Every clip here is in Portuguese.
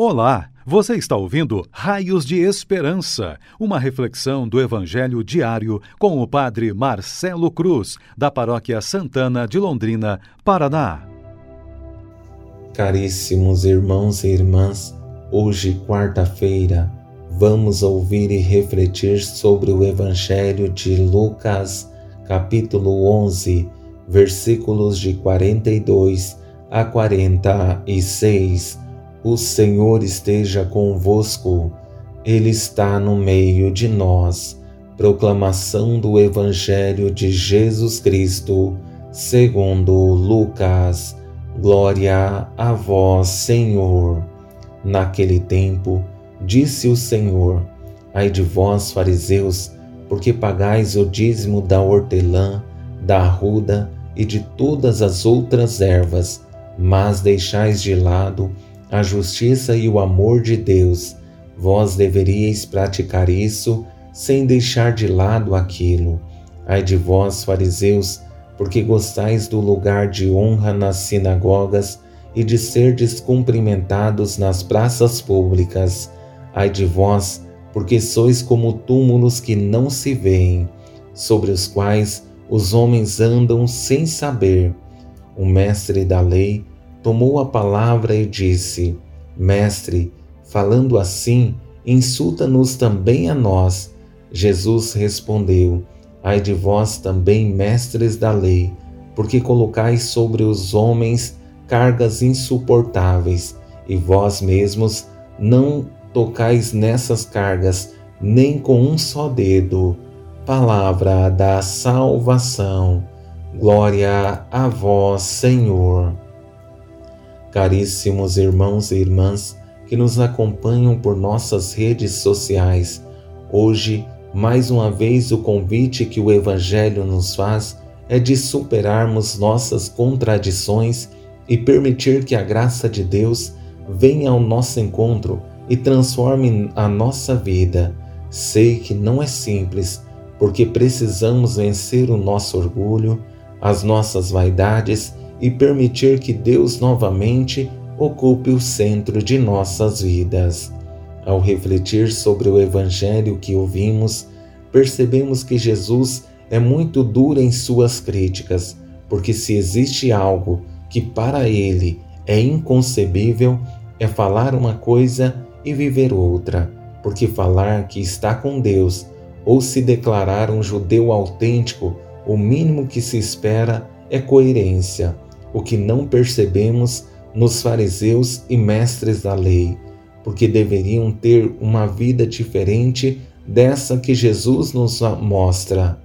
Olá, você está ouvindo Raios de Esperança, uma reflexão do Evangelho diário com o Padre Marcelo Cruz, da Paróquia Santana de Londrina, Paraná. Caríssimos irmãos e irmãs, hoje, quarta-feira, vamos ouvir e refletir sobre o Evangelho de Lucas, capítulo 11, versículos de 42 a 46 o Senhor esteja convosco, Ele está no meio de nós. Proclamação do Evangelho de Jesus Cristo, segundo Lucas. Glória a vós, Senhor. Naquele tempo, disse o Senhor: Ai de vós, fariseus, porque pagais o dízimo da hortelã, da arruda e de todas as outras ervas, mas deixais de lado a justiça e o amor de Deus. Vós deveríeis praticar isso sem deixar de lado aquilo. Ai de vós, fariseus, porque gostais do lugar de honra nas sinagogas e de ser descumprimentados nas praças públicas. Ai de vós, porque sois como túmulos que não se veem, sobre os quais os homens andam sem saber. O mestre da lei tomou a palavra e disse: Mestre, falando assim, insulta-nos também a nós. Jesus respondeu: Ai de vós também, mestres da lei, porque colocais sobre os homens cargas insuportáveis, e vós mesmos não tocais nessas cargas, nem com um só dedo. Palavra da salvação. Glória a vós, Senhor. Caríssimos irmãos e irmãs que nos acompanham por nossas redes sociais, hoje, mais uma vez, o convite que o Evangelho nos faz é de superarmos nossas contradições e permitir que a graça de Deus venha ao nosso encontro e transforme a nossa vida. Sei que não é simples, porque precisamos vencer o nosso orgulho, as nossas vaidades e permitir que Deus novamente ocupe o centro de nossas vidas. Ao refletir sobre o Evangelho que ouvimos, percebemos que Jesus é muito duro em suas críticas, porque se existe algo que para ele é inconcebível, é falar uma coisa e viver outra, porque falar que está com Deus ou se declarar um judeu autêntico, o mínimo que se espera é coerência o que não percebemos nos fariseus e mestres da lei, porque deveriam ter uma vida diferente dessa que Jesus nos mostra.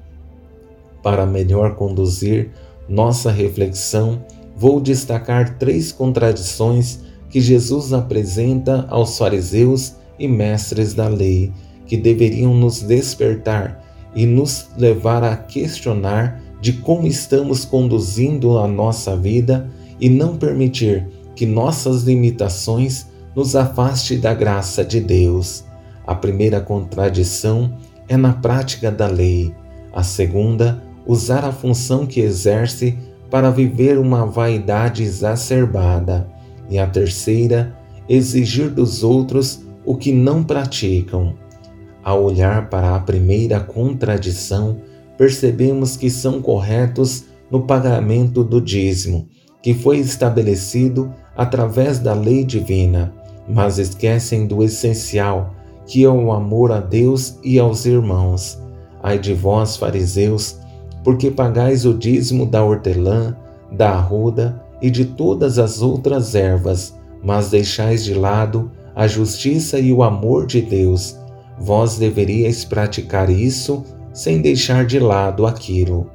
Para melhor conduzir nossa reflexão, vou destacar três contradições que Jesus apresenta aos fariseus e mestres da lei, que deveriam nos despertar e nos levar a questionar de como estamos conduzindo a nossa vida e não permitir que nossas limitações nos afaste da graça de Deus. A primeira contradição é na prática da lei. A segunda, usar a função que exerce para viver uma vaidade exacerbada. E a terceira, exigir dos outros o que não praticam. Ao olhar para a primeira contradição, percebemos que são corretos no pagamento do dízimo, que foi estabelecido através da lei divina, mas esquecem do essencial, que é o amor a Deus e aos irmãos. Ai de vós, fariseus, porque pagais o dízimo da hortelã, da arruda e de todas as outras ervas, mas deixais de lado a justiça e o amor de Deus. Vós deveríeis praticar isso sem deixar de lado aquilo.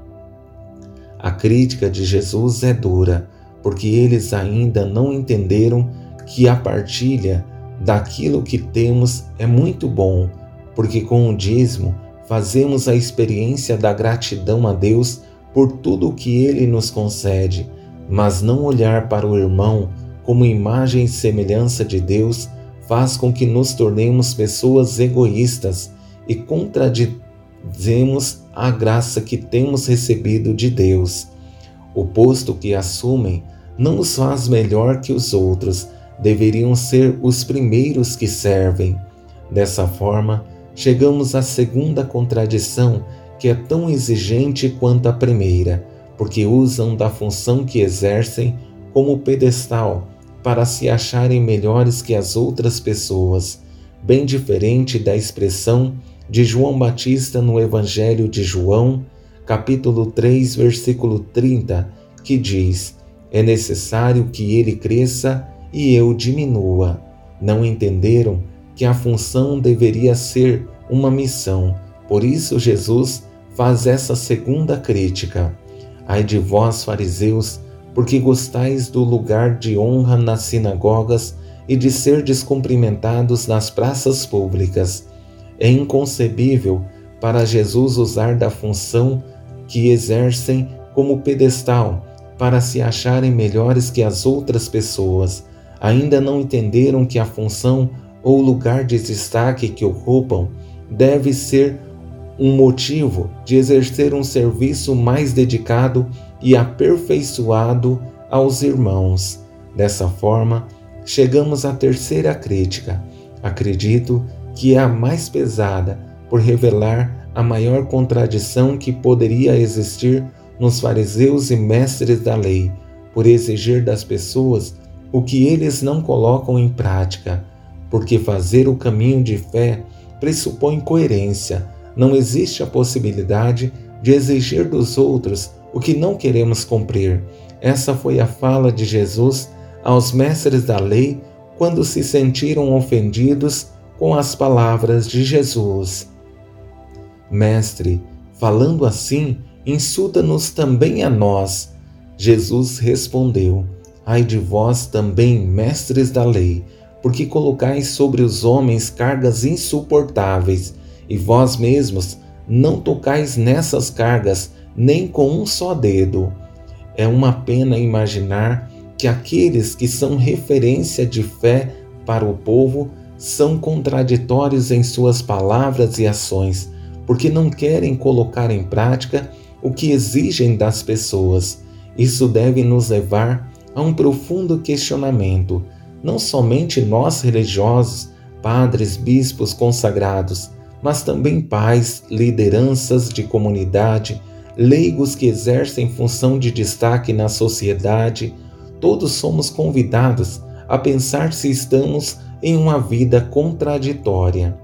A crítica de Jesus é dura, porque eles ainda não entenderam que a partilha daquilo que temos é muito bom, porque com o dízimo fazemos a experiência da gratidão a Deus por tudo o que ele nos concede, mas não olhar para o irmão como imagem e semelhança de Deus faz com que nos tornemos pessoas egoístas e contraditórias dizemos a graça que temos recebido de Deus. O posto que assumem não nos faz melhor que os outros, deveriam ser os primeiros que servem. Dessa forma, chegamos à segunda contradição, que é tão exigente quanto a primeira, porque usam da função que exercem como pedestal para se acharem melhores que as outras pessoas, bem diferente da expressão de João Batista no Evangelho de João, capítulo 3, versículo 30, que diz: É necessário que ele cresça e eu diminua. Não entenderam que a função deveria ser uma missão. Por isso, Jesus faz essa segunda crítica. Ai de vós, fariseus, porque gostais do lugar de honra nas sinagogas e de ser descumprimentados nas praças públicas. É inconcebível para Jesus usar da função que exercem como pedestal para se acharem melhores que as outras pessoas ainda não entenderam que a função ou lugar de destaque que ocupam deve ser um motivo de exercer um serviço mais dedicado e aperfeiçoado aos irmãos. Dessa forma, chegamos à terceira crítica. Acredito que é a mais pesada por revelar a maior contradição que poderia existir nos fariseus e mestres da lei, por exigir das pessoas o que eles não colocam em prática, porque fazer o caminho de fé pressupõe coerência. Não existe a possibilidade de exigir dos outros o que não queremos cumprir. Essa foi a fala de Jesus aos mestres da lei quando se sentiram ofendidos com as palavras de Jesus. Mestre, falando assim, insulta-nos também a nós. Jesus respondeu: Ai de vós também, mestres da lei, porque colocais sobre os homens cargas insuportáveis, e vós mesmos não tocais nessas cargas nem com um só dedo. É uma pena imaginar que aqueles que são referência de fé para o povo são contraditórios em suas palavras e ações, porque não querem colocar em prática o que exigem das pessoas. Isso deve nos levar a um profundo questionamento, não somente nós religiosos, padres, bispos consagrados, mas também pais, lideranças de comunidade, leigos que exercem função de destaque na sociedade, todos somos convidados a pensar se estamos em uma vida contraditória.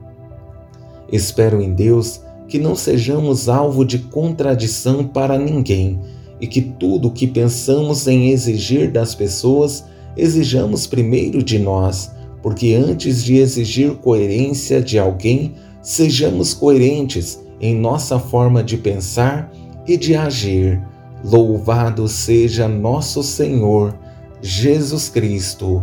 Espero em Deus que não sejamos alvo de contradição para ninguém e que tudo o que pensamos em exigir das pessoas, exijamos primeiro de nós, porque antes de exigir coerência de alguém, sejamos coerentes em nossa forma de pensar e de agir. Louvado seja nosso Senhor Jesus Cristo,